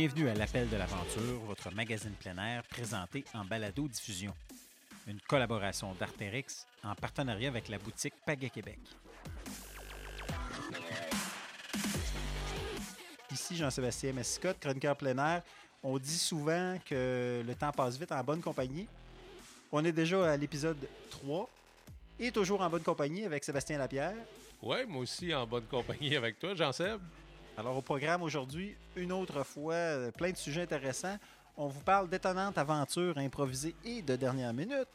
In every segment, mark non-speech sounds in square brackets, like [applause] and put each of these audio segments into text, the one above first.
Bienvenue à l'Appel de l'Aventure, votre magazine plein air présenté en balado-diffusion. Une collaboration d'Artérix en partenariat avec la boutique Paga Québec. Ici Jean-Sébastien Messicotte, chroniqueur plein air. On dit souvent que le temps passe vite en bonne compagnie. On est déjà à l'épisode 3 et toujours en bonne compagnie avec Sébastien Lapierre. Ouais, moi aussi en bonne compagnie avec toi, Jean-Seb. Alors au programme aujourd'hui, une autre fois, euh, plein de sujets intéressants. On vous parle d'étonnantes aventures improvisées et de dernière minute.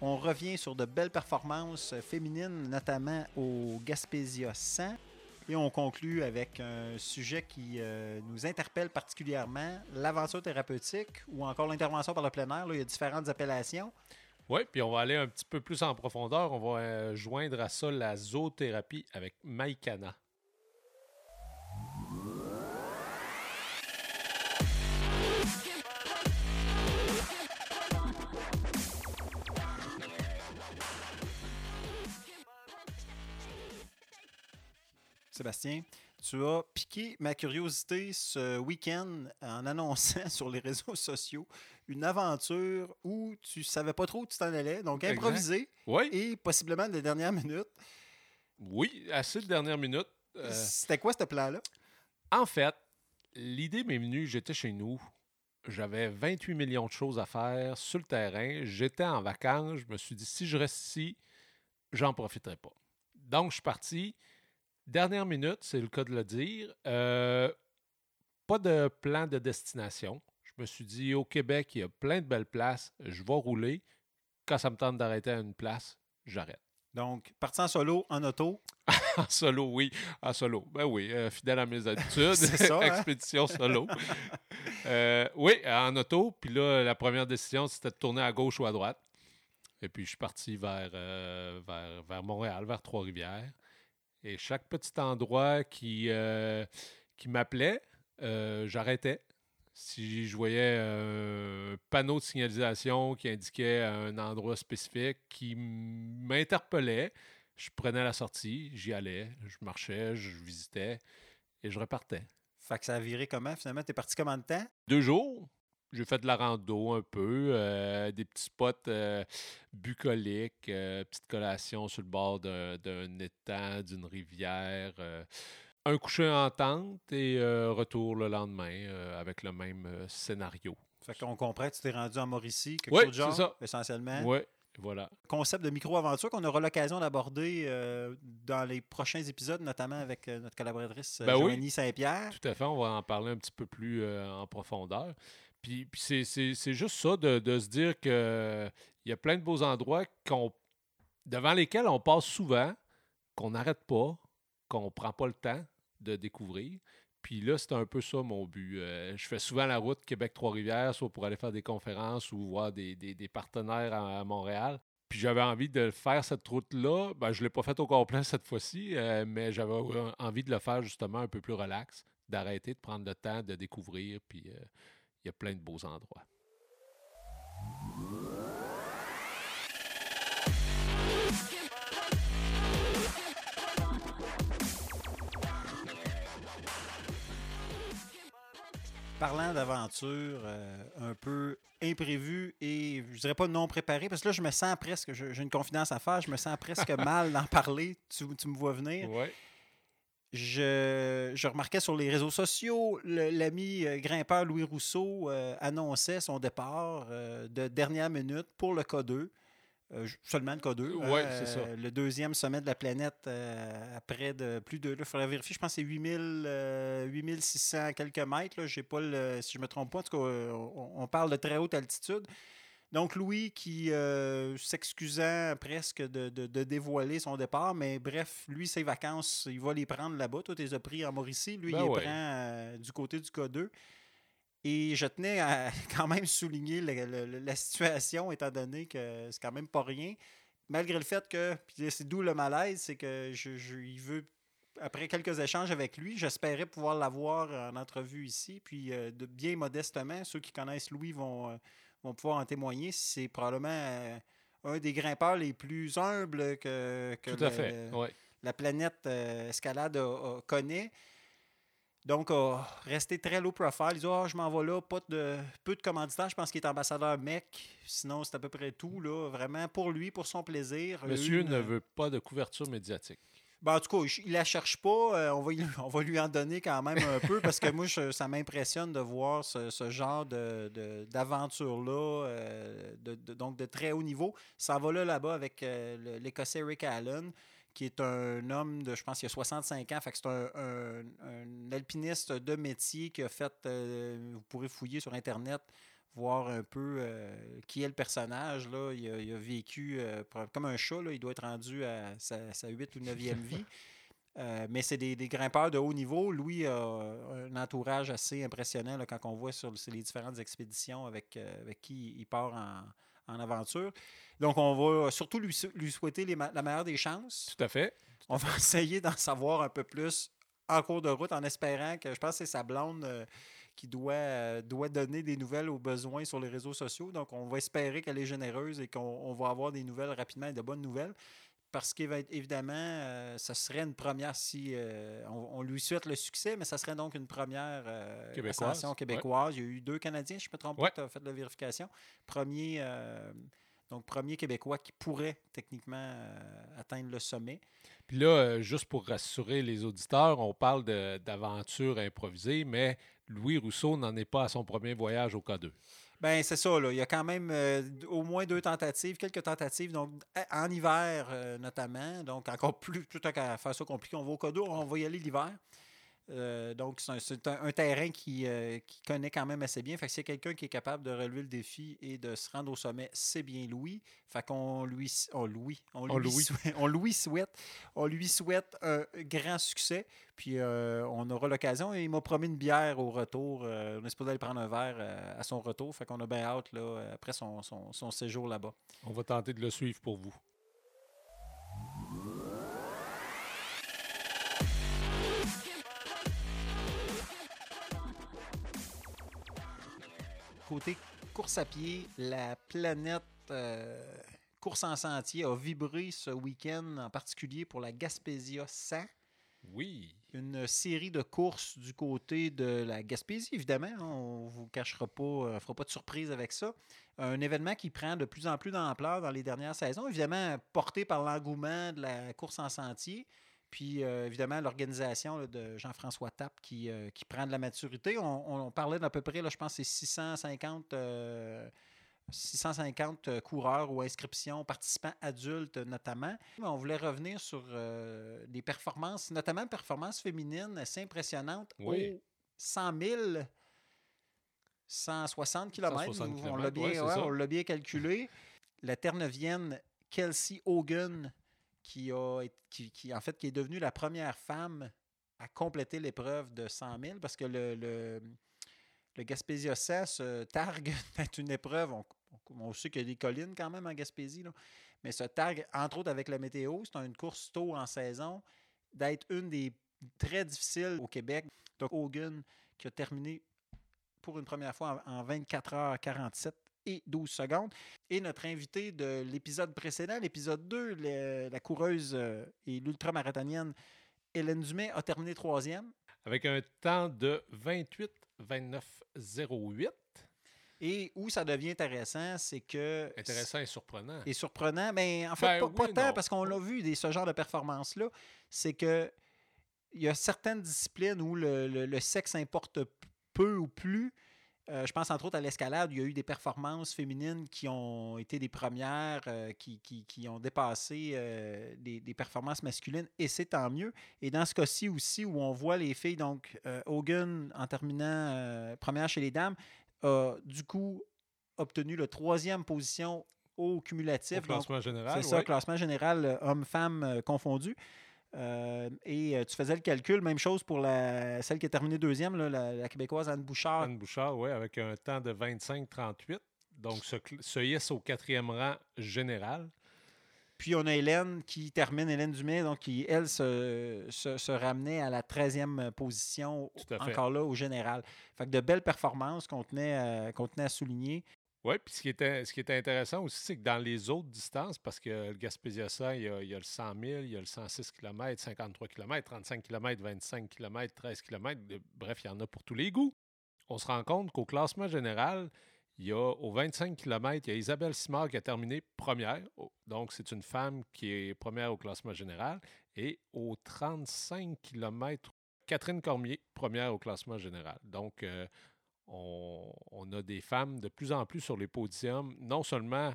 On revient sur de belles performances féminines, notamment au Gaspésia 100. Et on conclut avec un sujet qui euh, nous interpelle particulièrement, l'aventure thérapeutique ou encore l'intervention par le plein air. Il y a différentes appellations. Oui, puis on va aller un petit peu plus en profondeur. On va euh, joindre à ça la zoothérapie avec Maïkana. Sébastien, tu as piqué ma curiosité ce week-end en annonçant [laughs] sur les réseaux sociaux une aventure où tu savais pas trop où tu t'en allais, donc improvisé Oui, et possiblement de dernière minute. oui, assez de dernière minute. Euh, C'était quoi ce plan-là? en fait, l'idée m'est venue, j'étais chez nous. J'avais 28 millions de choses à faire sur le terrain. J'étais en vacances. Je me suis dit, si je reste ici, j'en profiterai pas. Donc, je suis parti. Dernière minute, c'est le cas de le dire. Euh, pas de plan de destination. Je me suis dit, au Québec, il y a plein de belles places. Je vais rouler. Quand ça me tente d'arrêter à une place, j'arrête. Donc, parti en solo, en auto? [laughs] En solo, oui. En solo. Ben oui, euh, fidèle à mes [laughs] habitudes. Ça, hein? Expédition solo. Euh, oui, en auto. Puis là, la première décision, c'était de tourner à gauche ou à droite. Et puis, je suis parti vers, euh, vers, vers Montréal, vers Trois-Rivières. Et chaque petit endroit qui, euh, qui m'appelait, euh, j'arrêtais. Si je voyais un panneau de signalisation qui indiquait un endroit spécifique qui m'interpellait, je prenais la sortie, j'y allais, je marchais, je visitais et je repartais. Fait que ça a viré comment finalement? T'es parti combien de temps? Deux jours, j'ai fait de la rando un peu, euh, des petits spots euh, bucoliques, euh, petite collation sur le bord d'un étang, d'une rivière, un coucher en tente et retour le lendemain avec le même scénario. Fait qu'on comprend que tu t'es rendu en Mauricie, quelque Oui, chose de genre, ça. essentiellement. Ouais, voilà. Concept de micro-aventure qu'on aura l'occasion d'aborder euh, dans les prochains épisodes, notamment avec euh, notre collaboratrice Ben oui. Saint-Pierre. Tout à fait, on va en parler un petit peu plus euh, en profondeur. Puis, c'est- juste ça de, se dire qu'il y a plein de beaux endroits devant lesquels on passe souvent, qu'on n'arrête pas, qu'on ne prend pas le temps de découvrir. Puis là, c'est un peu ça mon but. Euh, je fais souvent la route Québec-Trois-Rivières, soit pour aller faire des conférences ou voir des, partenaires à, Montréal. Puis j'avais envie de faire cette route-là. Ben, je ne l'ai pas faite au complet cette fois-ci, euh, mais j'avais envie de le faire justement un peu plus relax, d'arrêter, de prendre le temps de découvrir. Puis euh, il y a plein de beaux endroits. Parlant d'aventure euh, un peu imprévue et je dirais pas non préparée, parce que là, je me sens presque, j'ai une confidence à faire, je me sens presque [laughs] mal d'en parler. Tu, tu me vois venir. Ouais. Je, je remarquais sur les réseaux sociaux, l'ami euh, grimpeur Louis Rousseau euh, annonçait son départ euh, de dernière minute pour le K2. Euh, j- seulement le K2. Ouais, hein, c'est ça. Le deuxième sommet de la planète après de plus de. Il faudrait vérifier, je pense que c'est 8000, euh, 8600 quelques mètres. Là, pas le, si je me trompe pas, en tout cas, on, on parle de très haute altitude. Donc, Louis qui euh, s'excusant presque de, de- de dévoiler son départ, mais bref, lui, ses vacances, il va les prendre là-bas. Toi, tu les as pris en Mauricie. Lui, Ben il les prend euh, du côté du K2. Et je tenais à [laughs] quand même souligner la situation, étant donné que c'est quand même pas rien. Malgré le fait que, c'est d'où le malaise, c'est que je, je- il veut, après quelques échanges avec lui, j'espérais pouvoir l'avoir en entrevue ici. Puis, euh, de, bien modestement, ceux qui connaissent Louis vont, euh, vont pouvoir en témoigner. C'est probablement euh, un des grimpeurs les plus humbles que, que Tout à le- fait. Ouais. la planète euh, escalade a- a- connaît. Donc, a resté très low profile. Il dit Ah, je m'en vais là, pas de, peu de commanditaires. Je pense qu'il est ambassadeur mec. Sinon, c'est à peu près tout. Là. Vraiment pour lui, pour son plaisir. Monsieur une- ne veut pas de couverture médiatique. Ben, en tout cas, il la cherche pas. Euh, on, va, [laughs] on va lui en donner quand même un peu parce que moi, ça m'impressionne de voir ce, ce genre d'aventure-là, euh, de, donc de très haut niveau. Ça va là, là-bas avec euh, l'Écossais Rick Allen, qui est un homme de, je pense, il a 65 ans. Fait que c'est un, un- alpiniste de métier qui a fait, vous pourrez fouiller sur Internet, voir un peu euh, qui est le personnage. Là. Il, a, il a vécu euh, comme un chat. Là. Il doit être rendu à sa, sa 8 ou 9e vie. [laughs] Euh, mais c'est des, des grimpeurs de haut niveau. Louis a un entourage assez impressionnant là, quand on voit sur les différentes expéditions avec, avec qui il part en, en aventure. Donc, on va surtout lui, sou- lui souhaiter les la meilleure des chances. Tout à fait. On va [laughs] essayer d'en savoir un peu plus en cours de route en espérant que je pense que c'est sa blonde qui doit, euh, doit donner des nouvelles aux besoins sur les réseaux sociaux. Donc, on va espérer qu'elle est généreuse et qu'on on va avoir des nouvelles rapidement et de bonnes nouvelles. Parce qu'évidemment, euh, ce serait une première si euh, on, on lui souhaite le succès, mais ça serait donc une première euh, Québécoise, ouais. québécoise. Il y a eu deux Canadiens, je me trompe Ouais. pas, tu as fait la vérification. Premier, donc premier Québécois qui pourrait techniquement atteindre le sommet. Puis là, juste pour rassurer les auditeurs, on parle de- d'aventure improvisée, mais Louis Rousseau n'en est pas à son premier voyage au K2. Ben c'est ça, là. Il y a quand même euh, au moins deux tentatives, quelques tentatives, donc à- en hiver euh, notamment. Donc encore plus, plutôt qu'à faire ça compliqué, on va au Codo, on va y aller l'hiver. Euh, donc c'est un, c'est un- un terrain qui, euh, qui connaît quand même assez bien. Fait que a quelqu'un qui est capable de relever le défi et de se rendre au sommet, c'est bien Louis. Fait qu'on lui, on lui, on On lui, souhaite, [laughs] on lui souhaite, on lui souhaite un grand succès. Puis euh, on aura l'occasion. Et il m'a promis une bière au retour. On est supposé aller prendre un verre à son retour. Fait qu'on a bien hâte là, après son, son- son séjour là-bas. On va tenter de le suivre pour vous. Côté course à pied, la planète euh, course en sentier a vibré ce week-end, en particulier pour la Gaspésia 100. Oui. Une série de courses du côté de la Gaspésie, évidemment. hein, On ne vous cachera pas, euh, fera pas de surprise avec ça. Un événement qui prend de plus en plus d'ampleur dans les dernières saisons, évidemment porté par l'engouement de la course en sentier. Puis, euh, évidemment, l'organisation de Jean-François Tapp qui, euh, qui prend de la maturité. On, on parlait d'à peu près, là, je pense, c'est 650, euh, 650 euh, coureurs ou inscriptions, participants adultes notamment. Mais on voulait revenir sur des performances, notamment performances féminines assez impressionnantes Oui. aux 100 000 160 km. 160 on l'a bien, ouais, ouais, bien calculé. La Terre-Neuvienne, Kelsey Hogan, qui, a, qui, qui, en fait, qui est devenue la première femme à compléter l'épreuve de 100 000 parce que le, le, le Gaspésia 100 se targue [laughs] d'être une épreuve. On, on- sait qu'il y a des collines quand même en Gaspésie, là, mais se targue, entre autres avec la météo, c'est une course tôt en saison, d'être une des très difficiles au Québec. Donc, Hogan qui a terminé pour une première fois en, en 24 heures 47 et 12 secondes. Et notre invité de l'épisode précédent, l'épisode 2, le- la coureuse euh, et l'ultramarathonienne Hélène Dumais a terminé troisième. Avec un temps de 28 29 08. Et où ça devient intéressant, c'est que. Intéressant et surprenant. Et surprenant, mais en fait, Ben pas, oui, pas tant, parce qu'on l'a vu, des, ce genre de performance-là, c'est que il y a certaines disciplines où le, le- le sexe importe peu ou plus. Euh, je pense entre autres à l'escalade, il y a eu des performances féminines qui ont été des premières, euh, qui, qui- qui ont dépassé euh, des, des performances masculines, et c'est tant mieux. Et dans ce cas-ci aussi, où on voit les filles, donc Hogan, en terminant première chez les dames, a du coup obtenu la troisième position au cumulatif. Au donc classement général. c'est ça, classement général homme-femme confondu. Euh, et euh, tu faisais le calcul, même chose pour la, celle qui a terminé deuxième, là, la, la Québécoise Anne Bouchard. Anne Bouchard, oui, avec un temps de 25-38. Donc, se, se hisse au quatrième rang général. Puis on a Hélène qui termine, Hélène Dumais, donc qui, elle, se, se, se ramenait à la 13e position, encore là, au général. Fait que de belles performances qu'on tenait, qu'on tenait à souligner. Oui, puis ce qui, était, intéressant aussi, c'est que dans les autres distances, parce que le Gaspésia il y, a, il y a le 100 000, il y a le 106 km, 53 km, 35 km, 25 km, 13 km, bref, il y en a pour tous les goûts. On se rend compte qu'au classement général, il y a au 25 km, il y a Isabelle Simard qui a terminé première. Donc, c'est une femme qui est première au classement général. Et au 35 km, Catherine Cormier, première au classement général. Donc, euh, on, a des femmes de plus en plus sur les podiums, non seulement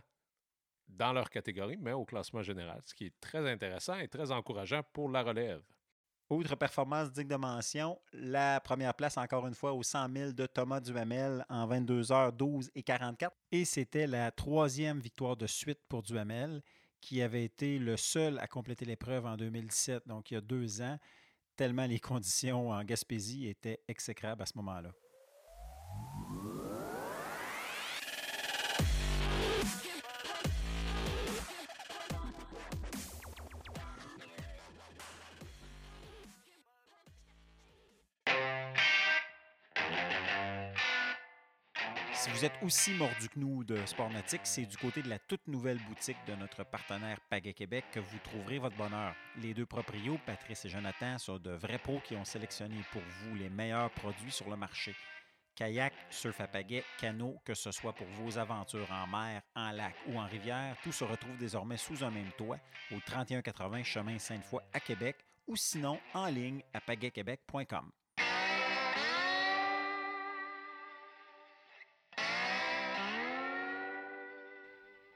dans leur catégorie, mais au classement général, ce qui est très intéressant et très encourageant pour la relève. Autre performance digne de mention, la première place encore une fois au 100 000 de Thomas Duhamel en 22 h 12 et 44. Et c'était la troisième victoire de suite pour Duhamel, qui avait été le seul à compléter l'épreuve en 2017, donc il y a deux ans, tellement les [laughs] conditions en Gaspésie étaient exécrables à ce moment-là. Vous êtes aussi mordu que nous de Sportmatic, c'est du côté de la toute nouvelle boutique de notre partenaire Pagaie Québec que vous trouverez votre bonheur. Les deux proprios, Patrice et Jonathan, sont de vrais pros qui ont sélectionné pour vous les meilleurs produits sur le marché. Kayak, surf à pagaie, canot, que ce soit pour vos aventures en mer, en lac ou en rivière, tout se retrouve désormais sous un même toit au 3180 chemin Sainte-Foy à Québec ou sinon en ligne à pagaiequebec.com.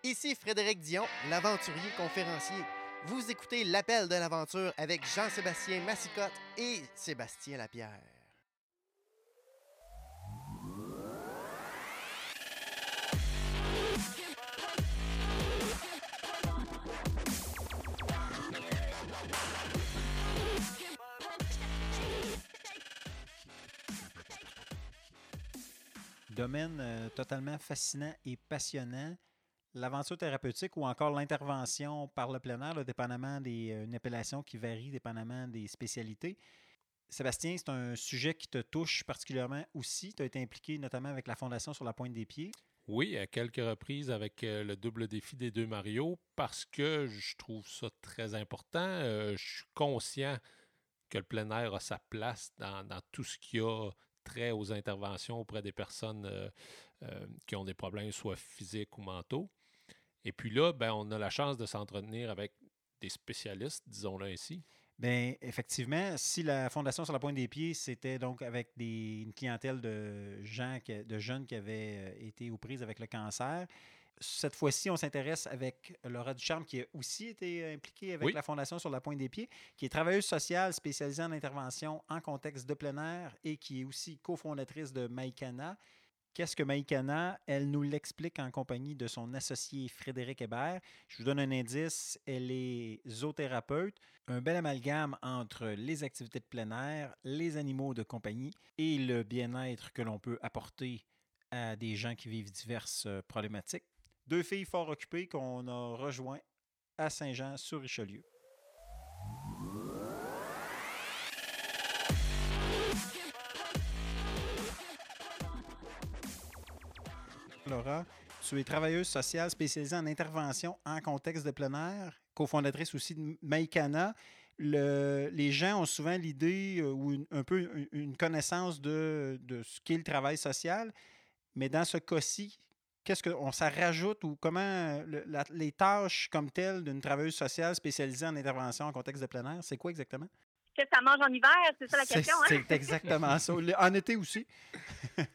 Ici Frédéric Dion, l'aventurier conférencier. Vous écoutez l'appel de l'aventure avec Jean-Sébastien Massicotte et Sébastien Lapierre. Domaine euh, totalement fascinant et passionnant l'aventure thérapeutique ou encore l'intervention par le plein air, dépendamment des euh, une appellation qui varie dépendamment des spécialités. Sébastien, c'est un sujet qui te touche particulièrement aussi. Tu as été impliqué notamment avec la Fondation sur la pointe des pieds. Oui, à quelques reprises avec euh, le double défi des deux Mario parce que je trouve ça très important. Euh, je suis conscient que le plein air a sa place dans, tout ce qui a aux interventions auprès des personnes qui ont des problèmes soit physiques ou mentaux. Et puis là, ben, on a la chance de s'entretenir avec des spécialistes, disons-le ainsi. Bien, effectivement, si la Fondation sur la pointe des pieds, c'était donc avec des, une clientèle de gens, de jeunes qui avaient euh, été aux prises avec le cancer, cette fois-ci, on s'intéresse avec Laura Ducharme, qui a aussi été impliquée avec la Fondation sur la pointe des pieds, qui est travailleuse sociale spécialisée en intervention en contexte de plein air et qui est aussi cofondatrice de Maïkana, Qu'est-ce que Maïkana? Elle nous l'explique en compagnie de son associé Frédéric Hébert. Je vous donne un indice, elle est zoothérapeute, un bel amalgame entre les activités de plein air, les animaux de compagnie et le bien-être que l'on peut apporter à des gens qui vivent diverses euh, problématiques. Deux filles fort occupées qu'on a rejoints à Saint-Jean-sur-Richelieu. Laura, tu es travailleuse sociale spécialisée en intervention en contexte de plein air, cofondatrice aussi de Maïkana. les gens ont souvent l'idée euh, ou un peu une connaissance de, ce qu'est le travail social, mais dans ce cas-ci, qu'est-ce qu'on ça rajoute ou comment les tâches comme telles d'une travailleuse sociale spécialisée en intervention en contexte de plein air, c'est quoi exactement? Que ça mange en hiver, c'est ça la question. Hein? C'est exactement ça. En été aussi? [laughs]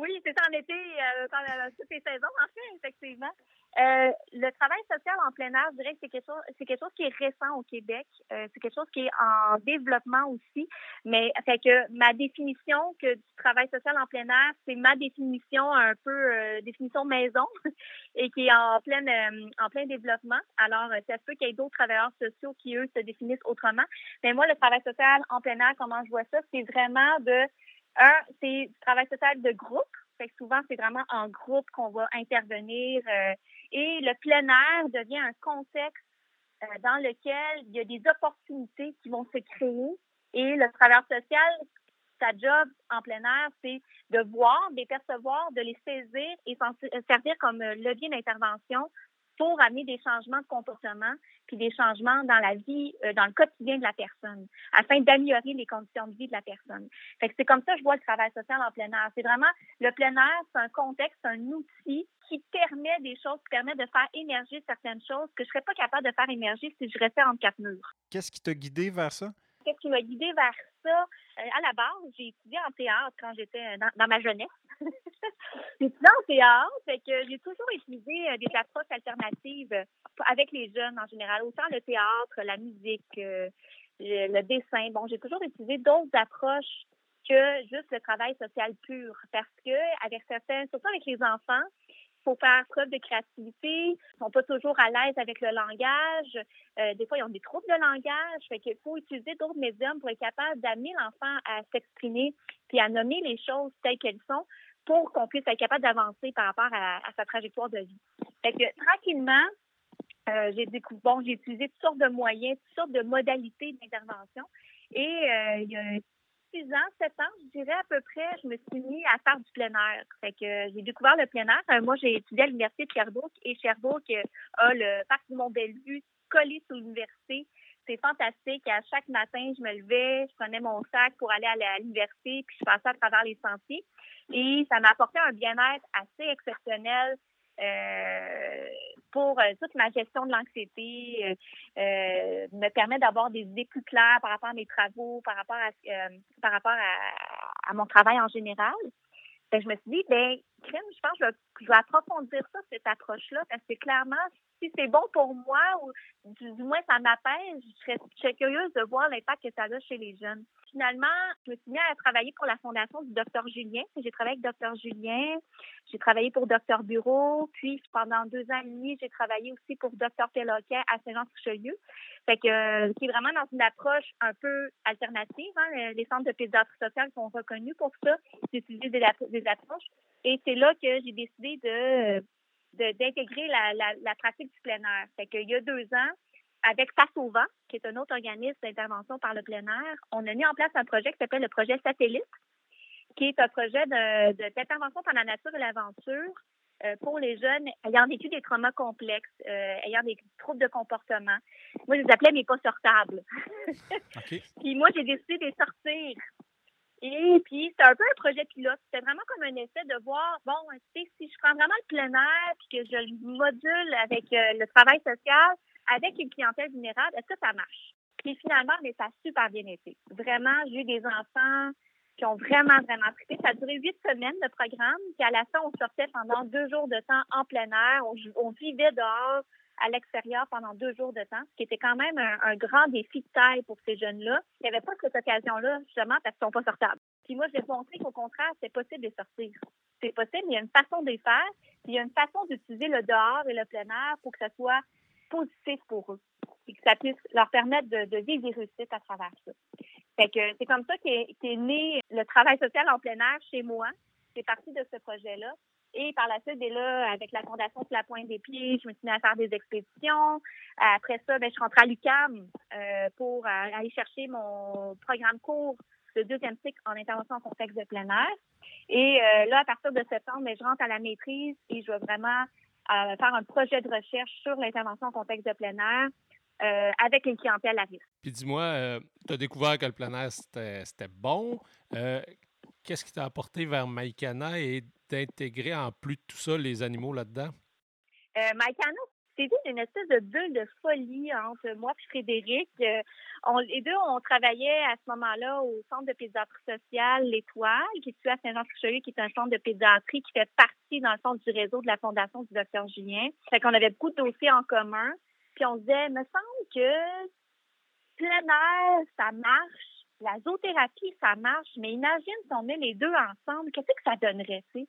Oui, c'est ça en été, euh, dans toutes les saisons, en fait, effectivement. Euh, le travail social en plein air, je dirais que c'est quelque chose, quelque chose qui est récent au Québec. Euh, c'est quelque chose qui est en développement aussi. Mais fait que ma définition que du travail social en plein air, c'est ma définition un peu euh, définition maison [laughs] et qui est en plein en plein développement. Alors, ça se peut qu'il y ait d'autres travailleurs sociaux qui eux se définissent autrement. Mais moi, le travail social en plein air, comment je vois ça, c'est vraiment de un, c'est du travail social de groupe. Fait que souvent, c'est vraiment en groupe qu'on va intervenir. Euh, et le plein air devient un contexte euh, dans lequel il y a des opportunités qui vont se créer. Et le travailleur social ta job en plein air, c'est de voir, de les percevoir, de les saisir et s'en servir comme levier d'intervention pour amener des changements de comportement puis des changements dans la vie, euh, dans le quotidien de la personne, afin d'améliorer les conditions de vie de la personne. Fait que c'est comme ça que je vois le travail social en plein air. C'est vraiment le plein air, c'est un contexte, un outil qui permet des choses, qui permet de faire émerger certaines choses que je serais pas capable de faire émerger si je restais entre quatre murs. Qu'est-ce qui t'a guidé vers ça? Qu'est-ce qui m'a guidé vers Euh, à la base, j'ai étudié en théâtre quand j'étais dans, ma jeunesse. [laughs] j'ai étudié en théâtre, fait que j'ai toujours utilisé euh, des approches alternatives avec les jeunes en général, autant le théâtre, la musique, euh, le dessin. Bon, j'ai toujours utilisé d'autres approches que juste le travail social pur, parce que avec certains, surtout avec les enfants, faut faire preuve de créativité. Ils sont pas toujours à l'aise avec le langage. Euh, des fois, ils ont des troubles de langage. Fait qu'il faut utiliser d'autres médiums pour être capable d'amener l'enfant à s'exprimer puis à nommer les choses telles qu'elles sont pour qu'on puisse être capable d'avancer par rapport à, sa trajectoire de vie. Fait que tranquillement, euh, j'ai découvert, j'ai utilisé toutes sortes de moyens, toutes sortes de modalités d'intervention. Et euh, il y a 6 ans, 7 ans, je dirais à peu près, je me suis mis à faire du plein air. Fait que euh, j'ai découvert le plein air. Euh, moi, j'ai étudié à l'Université de Sherbrooke et Sherbrooke euh, a le parc du Mont-Bellevue collé sur l'université. C'est fantastique. À chaque matin, je me levais, je prenais mon sac pour aller à l'université, puis je passais à travers les sentiers. Et ça m'a apporté un bien-être assez exceptionnel. Euh, pour euh, toute ma gestion de l'anxiété, euh, me permet d'avoir des idées plus claires par rapport à mes travaux, par rapport à, par rapport à, mon travail en général. je me suis dit, ben, crème, je pense que je vais, approfondir ça, cette approche-là, parce que clairement, si c'est bon pour moi, ou du, moins ça m'apaise, je serais, curieuse de voir l'impact que ça a chez les jeunes. Finalement, je me suis mis à travailler pour la fondation du docteur Julien. J'ai travaillé avec docteur Julien, j'ai travaillé pour docteur Bureau, puis pendant deux ans et demi, j'ai travaillé aussi pour docteur Péloquet à Saint-Jean-sur-Chelieu. Fait euh, c'est vraiment dans une approche un peu alternative. Hein. Les centres de pédiatrie sociale sont reconnus pour ça, d'utiliser des, des approches. Et c'est là que j'ai décidé de d'intégrer la, la, pratique du plein air. Fait qu'il y a deux ans, avec Face au vent, qui est un autre organisme d'intervention par le plein air, on a mis en place un projet qui s'appelle le projet Satellite, qui est un projet d'intervention par la nature et l'aventure euh, pour les jeunes ayant vécu des traumas complexes, euh, ayant des troubles de comportement. Moi, je les appelais mes pas sortables. [laughs] Puis moi, j'ai décidé de les sortir et puis, c'est un peu un projet pilote. C'était vraiment comme un essai de voir, bon, si je prends vraiment le plein air puis que je le module avec euh, le travail social, avec une clientèle vulnérable, est-ce que ça marche? Puis finalement, mais ça a super bien été. Vraiment, j'ai eu des enfants qui ont vraiment, vraiment trippé. Ça a duré huit semaines de programme. Puis à la fin, on sortait pendant deux jours de temps en plein air. On, vivait dehors à l'extérieur pendant deux jours de temps, ce qui était quand même un, grand défi de taille pour ces jeunes-là. Il n'y avait pas cette occasion-là, justement, parce qu'ils sont pas sortables. Puis moi, j'ai montré qu'au contraire, c'est possible de sortir. C'est possible, il y a une façon de les faire, puis il y a une façon d'utiliser le dehors et le plein air pour que ça soit positif pour eux et que ça puisse leur permettre de, vivre des réussites à travers ça. Fait que c'est comme ça qu'est né le travail social en plein air chez moi. C'est parti de ce projet-là. Et par la suite, là, avec la Fondation de la Pointe des Pieds, je me suis mis à faire des expéditions. Après ça, ben, je suis rentrée à l'UCAM euh, pour aller chercher mon programme court de deuxième cycle en intervention en contexte de plein air. Et euh, là, à partir de septembre, ben, je rentre à la maîtrise et je vais vraiment faire un projet de recherche sur l'intervention en contexte de plein air. avec une clientèle à risque. Puis dis-moi, tu as découvert que le plein air, c'était bon. Qu'est-ce qui t'a apporté vers Maïkana et d'intégrer en plus de tout ça les animaux là-dedans? Euh, Maïkana, c'était une espèce de bulle de folie entre moi et Frédéric. Euh, les deux, on travaillait à ce moment-là au centre de pédiatrie sociale L'Étoile, qui est situé à Saint-Jean-sur-Richelieu, qui est un centre de pédiatrie qui fait partie, dans le fond, du réseau de la Fondation du docteur Julien. Fait qu'on avait beaucoup de dossiers en commun. Puis on se disait, me semble que plein air, ça marche la zoothérapie, ça marche, mais imagine si on met les deux ensemble, qu'est-ce que ça donnerait, tu sais?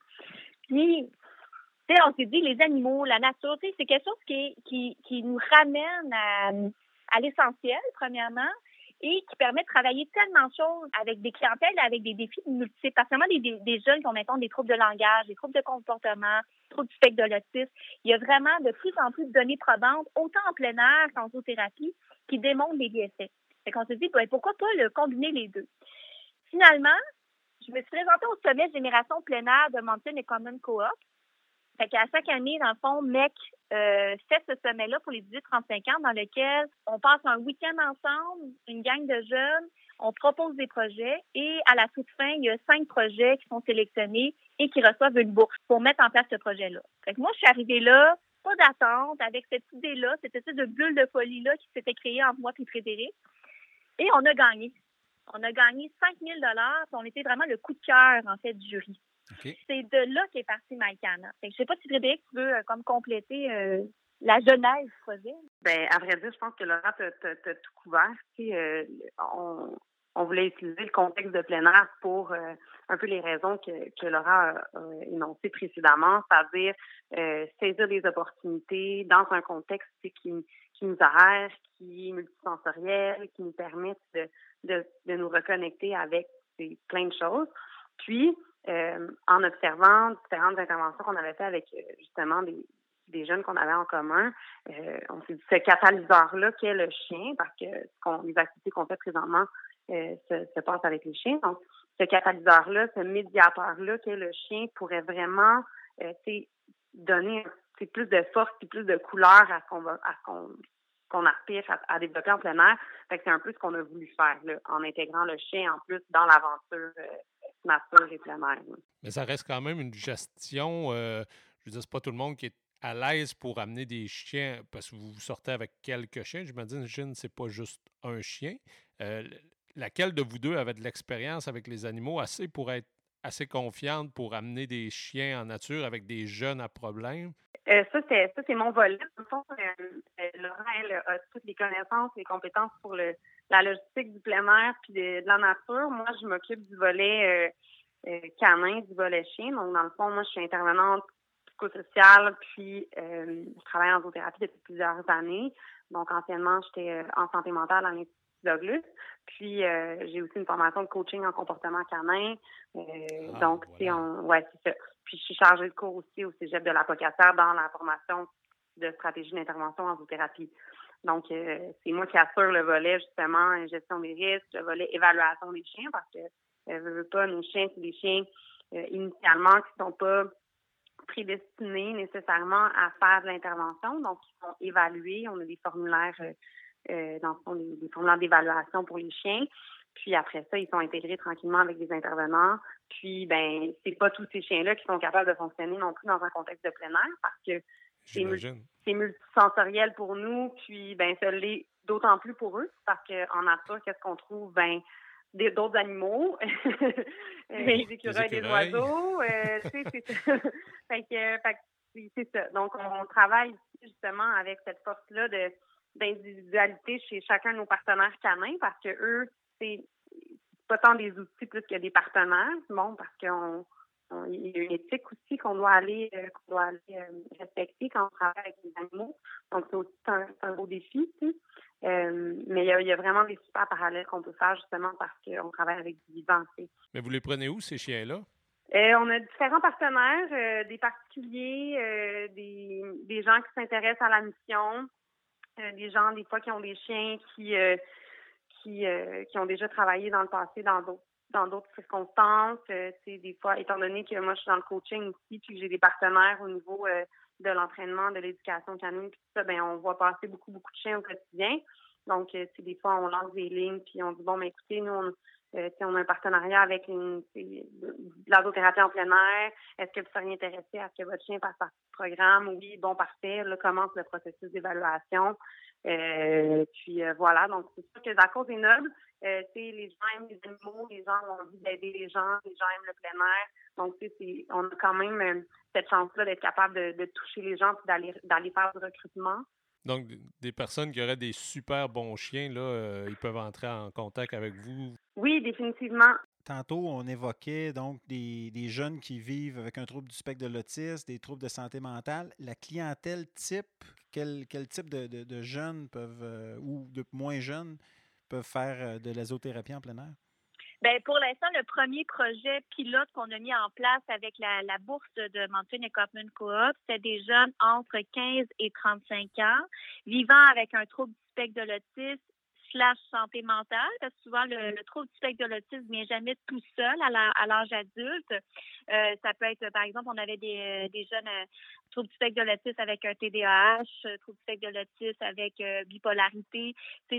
Puis, on s'est dit, les animaux, la nature, c'est quelque chose qui, qui, qui nous ramène à, à l'essentiel, premièrement, et qui permet de travailler tellement de choses avec des clientèles, avec des défis multiples, particulièrement des, des, jeunes qui ont maintenant des troubles de langage, des troubles de comportement, troubles du spectre de l'autisme. Il y a vraiment de plus en plus de données probantes, autant en plein air qu'en zoothérapie, qui démontrent les bienfaits. Fait qu'on se dit, ben, pourquoi pas le combiner les deux? Finalement, je me suis présentée au sommet Génération plein air de Mountain Common Co-op. Fait qu'à chaque année, dans le fond, MEC euh, fait ce sommet-là pour les 18-35 ans dans lequel on passe un week-end ensemble, une gang de jeunes, on propose des projets et à la toute fin, il y a cinq projets qui sont sélectionnés et qui reçoivent une bourse pour mettre en place ce projet-là. Fait que moi, je suis arrivée là, pas d'attente, avec cette idée-là, cette espèce de bulle de folie-là qui s'était créée entre moi et Frédéric. Et on a gagné. On a gagné 5 000 On était vraiment le coup de cœur, en fait, du jury. C'est de là qu'est parti Maïkana. Je ne sais pas si Frédéric, tu veux euh, comme compléter euh, la genèse du projet. Ben, à vrai dire, je pense que Laura t'a tout couvert. Euh, on, on, voulait utiliser le contexte de plein air pour un peu les raisons que, que Laura a, énoncées précédemment, c'est-à-dire saisir des opportunités dans un contexte qui, qui nous arrête, qui est multisensoriel, qui nous permet de, de, de nous reconnecter avec plein de choses. Puis, en observant différentes interventions qu'on avait fait avec euh, justement des, jeunes qu'on avait en commun, euh, on s'est dit ce catalyseur-là qui est le chien, parce que les activités qu'on fait présentement se, se passent avec les chiens. Donc, ce catalyseur-là, ce médiateur-là qui est le chien pourrait vraiment donner plus de force et plus de couleur à ce qu'on va à ce qu'on à, développer en plein air. c'est un peu ce qu'on a voulu faire en intégrant le chien en plus dans l'aventure mais ça reste quand même une gestion. Euh, je veux dire, c'est pas tout le monde qui est à l'aise pour amener des chiens, parce que vous sortez avec quelques chiens. Je me dis, Jeanne, c'est pas juste un chien. Euh, laquelle de vous deux avait de l'expérience avec les animaux assez pour être assez confiante pour amener des chiens en nature avec des jeunes à problème? Euh, ça, c'est mon volet. Dans fond, Laurent, elle a toutes les connaissances et compétences pour le, la logistique du plein air puis de, la nature. Moi, je m'occupe du volet euh, euh, canin, du volet chien. Donc, dans le fond, moi, je suis intervenante psychosociale, puis euh, je travaille en zoothérapie depuis plusieurs années. Donc, anciennement, j'étais en santé mentale à l'Institut Douglas. Puis, j'ai aussi une formation de coaching en comportement canin. Ah, donc, voilà. on, ouais, c'est ça. Puis, je suis chargée de cours aussi au cégep de l'apocataire dans la formation de stratégie d'intervention en zoothérapie. Donc, euh, c'est moi qui assure le volet, justement, gestion des risques, le volet évaluation des chiens, parce que, euh, veux, pas, nos chiens, c'est des chiens, euh, initialement, qui sont pas prédestinés nécessairement à faire de l'intervention. Donc, ils sont évalués. On a des formulaires, euh, dans le fond, des, formulaires d'évaluation pour les chiens. Puis après ça, ils sont intégrés tranquillement avec des intervenants. Puis, ben, c'est pas tous ces chiens-là qui sont capables de fonctionner non plus dans un contexte de plein air parce que c'est multisensoriel pour nous, puis ben ça l'est d'autant plus pour eux, parce qu'en nature, qu'est-ce qu'on trouve? Ben d'autres animaux, [laughs] des écureuils, des oiseaux, euh, [laughs] fait c'est ça. Donc, on travaille justement avec cette force-là de d'individualité chez chacun de nos partenaires canins parce que eux, c'est pas tant des outils plus que des partenaires, bon, parce qu'on il y a une éthique aussi qu'on doit aller, euh, qu'on doit aller euh, respecter quand on travaille avec les animaux. Donc, c'est aussi un, un beau défi. Euh, mais il y, a, vraiment des super parallèles qu'on peut faire justement parce qu'on travaille avec du vivant. Mais vous les prenez où, ces chiens-là? on a différents partenaires, des particuliers, des, des gens qui s'intéressent à la mission, des gens des fois qui ont des chiens qui qui, qui ont déjà travaillé dans le passé dans d'autres dans d'autres circonstances. Euh, des fois, étant donné que moi, je suis dans le coaching aussi, puis j'ai des partenaires au niveau euh, de l'entraînement, de l'éducation canine, puis tout ça, ben on voit passer beaucoup, beaucoup de chiens au quotidien. Donc, euh, des fois, on lance des lignes, puis on dit, bon, mais écoutez, nous, on, euh, on a un partenariat avec une, l'azothérapie en plein air. Est-ce que vous seriez intéressé à ce que votre chien passe par ce programme? Oui, bon, parfait. Là commence le processus d'évaluation. Euh, puis euh, voilà, donc c'est sûr que la cause est noble. Euh, les gens aiment les animaux, les gens ont envie d'aider les gens, les gens aiment le plein air. Donc, c'est, on a quand même euh, cette chance-là d'être capable de, de, toucher les gens et d'aller, d'aller faire du recrutement. Donc, des personnes qui auraient des super bons chiens, là, ils peuvent entrer en contact avec vous? Oui, définitivement. Tantôt, on évoquait donc des, des jeunes qui vivent avec un trouble du spectre de l'autisme, des troubles de santé mentale. La clientèle type, quel, quel type de, de, jeunes peuvent, euh, ou de moins jeunes, peuvent faire euh, de l'azothérapie en plein air? Bien, pour l'instant, le premier projet pilote qu'on a mis en place avec la, bourse de Mountain Equipment Co-op, c'est des jeunes entre 15 et 35 ans vivant avec un trouble du spectre de l'autisme slash santé mentale, parce que souvent le, trouble du spectre de l'autisme vient jamais tout seul à l'âge adulte. Euh, ça peut être, par exemple, on avait des, des jeunes euh, troubles du spectre de l'autisme avec un TDAH, euh, trouble du spectre de l'autisme avec bipolarité,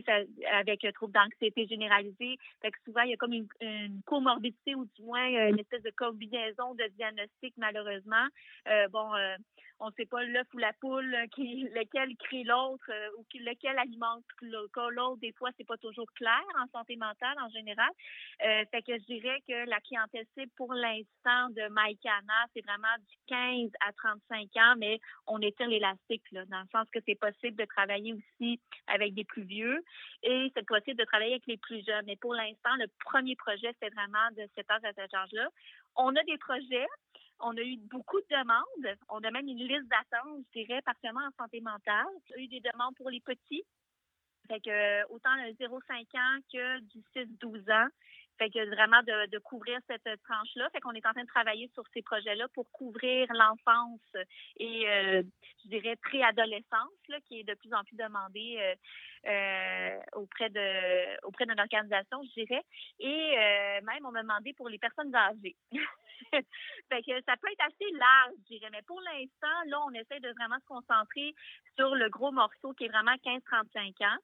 ça, avec trouble d'anxiété généralisée. Fait que souvent, il y a comme une, une, comorbidité ou du moins une espèce de combinaison de diagnostics, malheureusement. bon, on ne sait pas l'œuf ou la poule, euh, qui, [laughs] lequel crée l'autre euh, ou qui, lequel alimente l'autre. Des fois, c'est pas toujours clair en santé mentale en général. Euh, fait que je dirais que la clientèle cible pour l'instant Maïkana, c'est vraiment du 15 à 35 ans, mais on étire l'élastique, dans le sens que c'est possible de travailler aussi avec des plus vieux et c'est possible de travailler avec les plus jeunes. Mais pour l'instant, le premier projet, c'est vraiment de cet âge à cet âge-là. On a des projets on a eu beaucoup de demandes. On a même une liste d'attente, je dirais, particulièrement en santé mentale. On a eu des demandes pour les petits. Que autant le 0-5 ans que du 6-12 ans. Fait que vraiment de, couvrir cette tranche-là. Fait qu'on est en train de travailler sur ces projets-là pour couvrir l'enfance et, euh, je dirais, préadolescence, qui est de plus en plus demandée euh, euh, auprès de auprès d'une organisation, je dirais. Et même, on m'a demandé pour les personnes âgées. [laughs] fait que ça peut être assez large, je dirais. Mais pour l'instant, là, on essaie de vraiment se concentrer sur le gros morceau qui est vraiment 15-35 ans.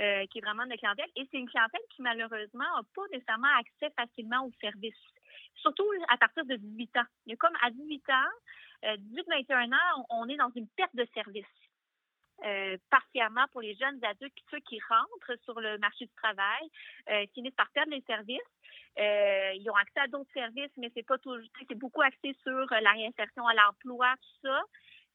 Euh, qui est vraiment de clientèle. Et c'est une clientèle qui, malheureusement, n'a pas nécessairement accès facilement aux services, surtout à partir de 18 ans. Il y a comme à 18 ans, 18-21 euh, ans, on, est dans une perte de service. Euh, partiellement pour les jeunes adultes, ceux qui rentrent sur le marché du travail, euh, finissent par perdre les services. Euh, ils ont accès à d'autres services, mais c'est pas toujours, c'est beaucoup axé sur la réinsertion à l'emploi, tout ça.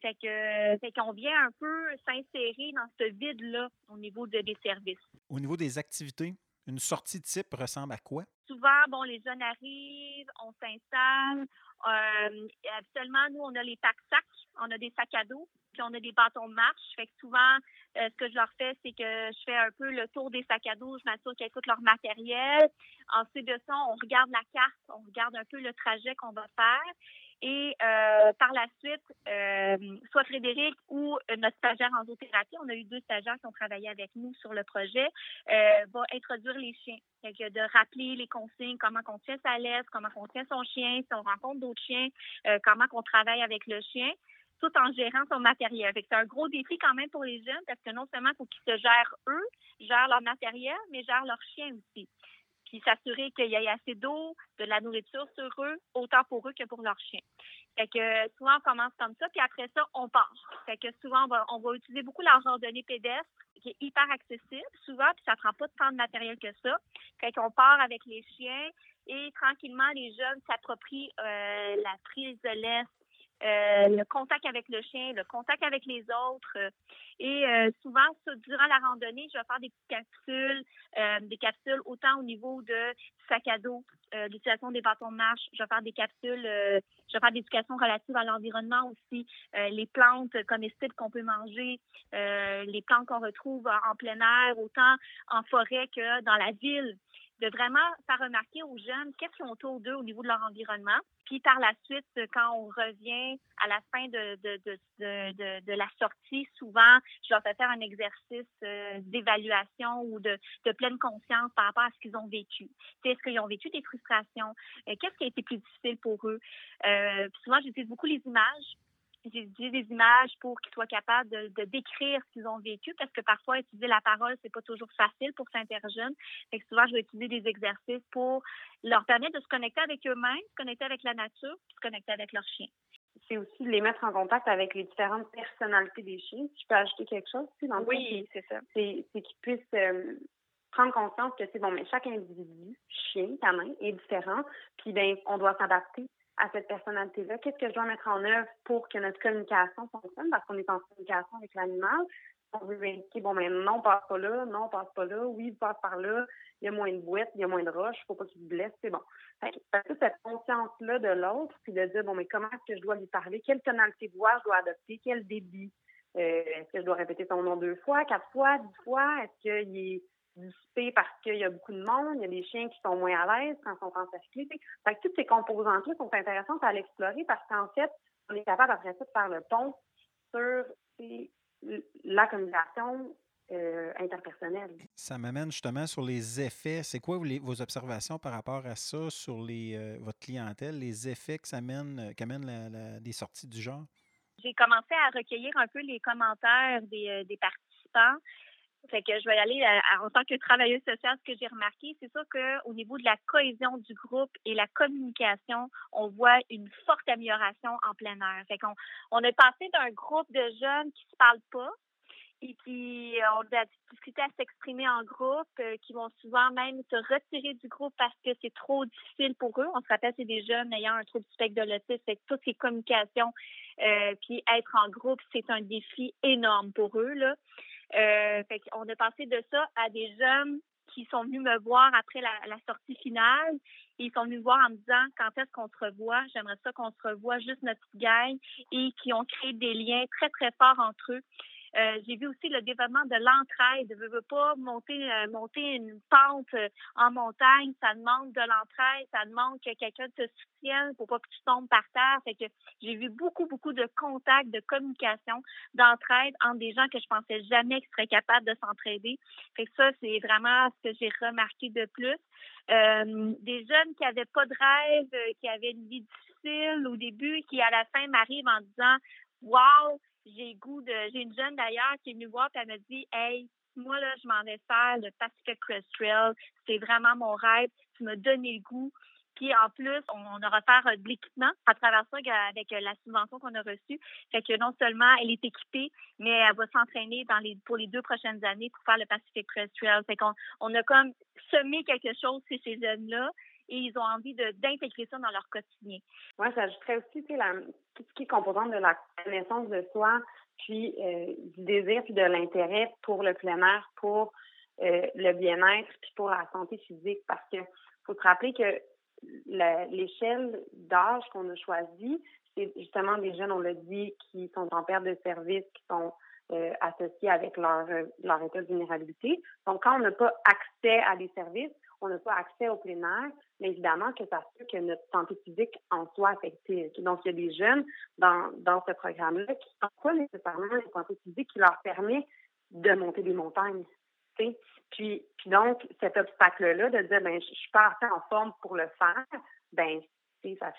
Fait que, fait qu'on vient un peu s'insérer dans ce vide-là au niveau de, des services. Au niveau des activités, une sortie type ressemble à quoi? Souvent, bon, les jeunes arrivent, on s'installe. Euh, habituellement, nous, on a les packs-sacs, on a des sacs à dos, puis on a des bâtons de marche. Fait que souvent, euh, ce que je leur fais, c'est que je fais un peu le tour des sacs à dos, je m'assure qu'ils écoutent leur matériel. Ensuite de ça, on regarde la carte, on regarde un peu le trajet qu'on va faire. Et euh, par la suite, euh, soit Frédéric ou notre stagiaire en zoothérapie, on a eu deux stagiaires qui ont travaillé avec nous sur le projet, euh, va introduire les chiens. Donc, de rappeler les consignes, comment on tient sa laisse, comment on tient son chien, si on rencontre d'autres chiens, comment on travaille avec le chien tout en gérant son matériel. C'est un gros défi quand même pour les jeunes parce que non seulement il faut qu'ils se gèrent eux, gèrent leur matériel, mais gèrent leur chien aussi puis s'assurer qu'il y ait assez d'eau, de la nourriture sur eux, autant pour eux que pour leurs chiens. Fait que souvent, on commence comme ça, puis après ça, on part. Fait que souvent, on va, utiliser beaucoup la randonnée pédestre, qui est hyper accessible, souvent, puis ça prend pas tant de matériel que ça. Fait qu'on part avec les chiens et tranquillement, les jeunes s'approprient euh, la prise de laisse, euh, le contact avec le chien, le contact avec les autres. et euh, souvent, durant la randonnée, je vais faire des capsules, euh, des capsules autant au niveau de sac à dos, l'utilisation des bâtons de marche. Je vais faire des capsules, je vais faire des éducations relatives à l'environnement aussi, les plantes comestibles qu'on peut manger, les plantes qu'on retrouve en plein air, autant en forêt que dans la ville de vraiment faire remarquer aux jeunes qu'est-ce qu'ils ont autour d'eux au niveau de leur environnement. Puis par la suite, quand on revient à la fin de, de, de, de, la sortie, souvent, je leur fais faire un exercice euh, d'évaluation ou de, de pleine conscience par rapport à ce qu'ils ont vécu. Est-ce qu'ils ont vécu des frustrations? Euh, qu'est-ce qui a été plus difficile pour eux? Euh, souvent, j'utilise beaucoup les images j'ai des images pour qu'ils soient capables de, décrire ce qu'ils ont vécu, parce que parfois, utiliser la parole, c'est pas toujours facile pour certains jeunes. Fait que souvent, je vais utiliser des exercices pour leur permettre de se connecter avec eux-mêmes, se connecter avec la nature, puis se connecter avec leur chien. C'est aussi de les mettre en contact avec les différentes personnalités des chiens. Je peux ajouter quelque chose, aussi dans Oui, c'est ça. C'est qu'ils puissent euh, prendre conscience que c'est bon, mais chaque individu, chien, canin, est différent, puis ben, on doit s'adapter à cette personnalité-là? Qu'est-ce que je dois mettre en œuvre pour que notre communication fonctionne? Parce qu'on est en communication avec l'animal. On veut indiquer, bon, mais non, passe pas là, non, passe pas là, oui, passe par là, il y a moins de bouettes, il y a moins de roches, faut pas qu'il se blesse, c'est bon. Fait que, cette conscience-là de l'autre, puis de dire, bon, mais comment est-ce que je dois lui parler? Quelle tonalité de voix je dois adopter? Quel débit? Euh, est-ce que je dois répéter son nom deux fois, quatre fois, dix fois? Est-ce qu'il est dissipé parce qu'il y a beaucoup de monde, il y a des chiens qui sont moins à l'aise quand ils sont encerclés. Fait que toutes ces composantes-là sont intéressantes à l'explorer parce qu'en fait, on est capable après ça de faire le pont sur la communication euh, interpersonnel. Ça m'amène justement sur les effets. C'est quoi vos observations par rapport à ça sur les, euh, votre clientèle, les effets que ça mène, qu'amènent la, des sorties du genre? J'ai commencé à recueillir un peu les commentaires des, des participants. Fait que je vais y aller en tant que travailleuse sociale, ce que j'ai remarqué, c'est sûr qu'au niveau de la cohésion du groupe et la communication, on voit une forte amélioration en plein air. Fait qu'on on est passé d'un groupe de jeunes qui se parlent pas et qui ont de la difficulté à s'exprimer en groupe, euh, qui vont souvent même se retirer du groupe parce que c'est trop difficile pour eux. On se rappelle, c'est des jeunes ayant un trouble du spectre de l'autisme, fait que toutes ces communications, euh, puis être en groupe, c'est un défi énorme pour eux. Là. Euh, fait on est passé de ça à des jeunes qui sont venus me voir après la, sortie finale. ils sont venus me voir en me disant quand est-ce qu'on se revoit? J'aimerais ça qu'on se revoie juste notre petite gang et qui ont créé des liens très, très forts entre eux. Euh, j'ai vu aussi le développement de l'entraide. Je veux pas monter, euh, monter une pente euh, en montagne. Ça demande de l'entraide. Ça demande que quelqu'un te soutienne pour pas que tu tombes par terre. Fait que j'ai vu beaucoup, beaucoup de contacts, de communication, d'entraide entre des gens que je pensais jamais qu'ils seraient capables de s'entraider. Fait que ça, c'est vraiment ce que j'ai remarqué de plus. des jeunes qui avaient pas de rêve, qui avaient une vie difficile au début, qui à la fin m'arrivent en disant Wow, j'ai goût de. J'ai une jeune d'ailleurs qui est venue voir et elle m'a dit Hey, moi là, je m'en vais faire le Pacific Crest Trail. C'est vraiment mon rêve. Tu m'as donné le goût. Puis en plus, on, aura faire de l'équipement à travers ça avec la subvention qu'on a reçue. Fait que non seulement elle est équipée, mais elle va s'entraîner dans les pour les deux prochaines années pour faire le Pacific Crest Trail. Fait qu'on on a comme semé quelque chose chez ces jeunes-là et ils ont envie d'intégrer ça dans leur quotidien. Moi, j'ajouterais aussi la, tout ce qui est composant de la connaissance de soi, puis euh, du désir, puis de l'intérêt pour le plein air, pour euh, le bien-être, puis pour la santé physique, parce que faut se rappeler que l'échelle d'âge qu'on a choisie, c'est justement des jeunes, on l'a dit, qui sont en perte de service, qui sont euh, associés avec leur, leur état de vulnérabilité. Donc, quand on n'a pas accès à des services, on n'a pas accès au plein air, mais évidemment que ça fait que notre santé physique en soit affectée. Donc, il y a des jeunes dans, dans ce programme-là qui n'ont pas nécessairement une santé physique qui leur permet de monter des montagnes. Puis, donc, cet obstacle-là de dire, ben, je suis pas en forme pour le faire, ben, ça,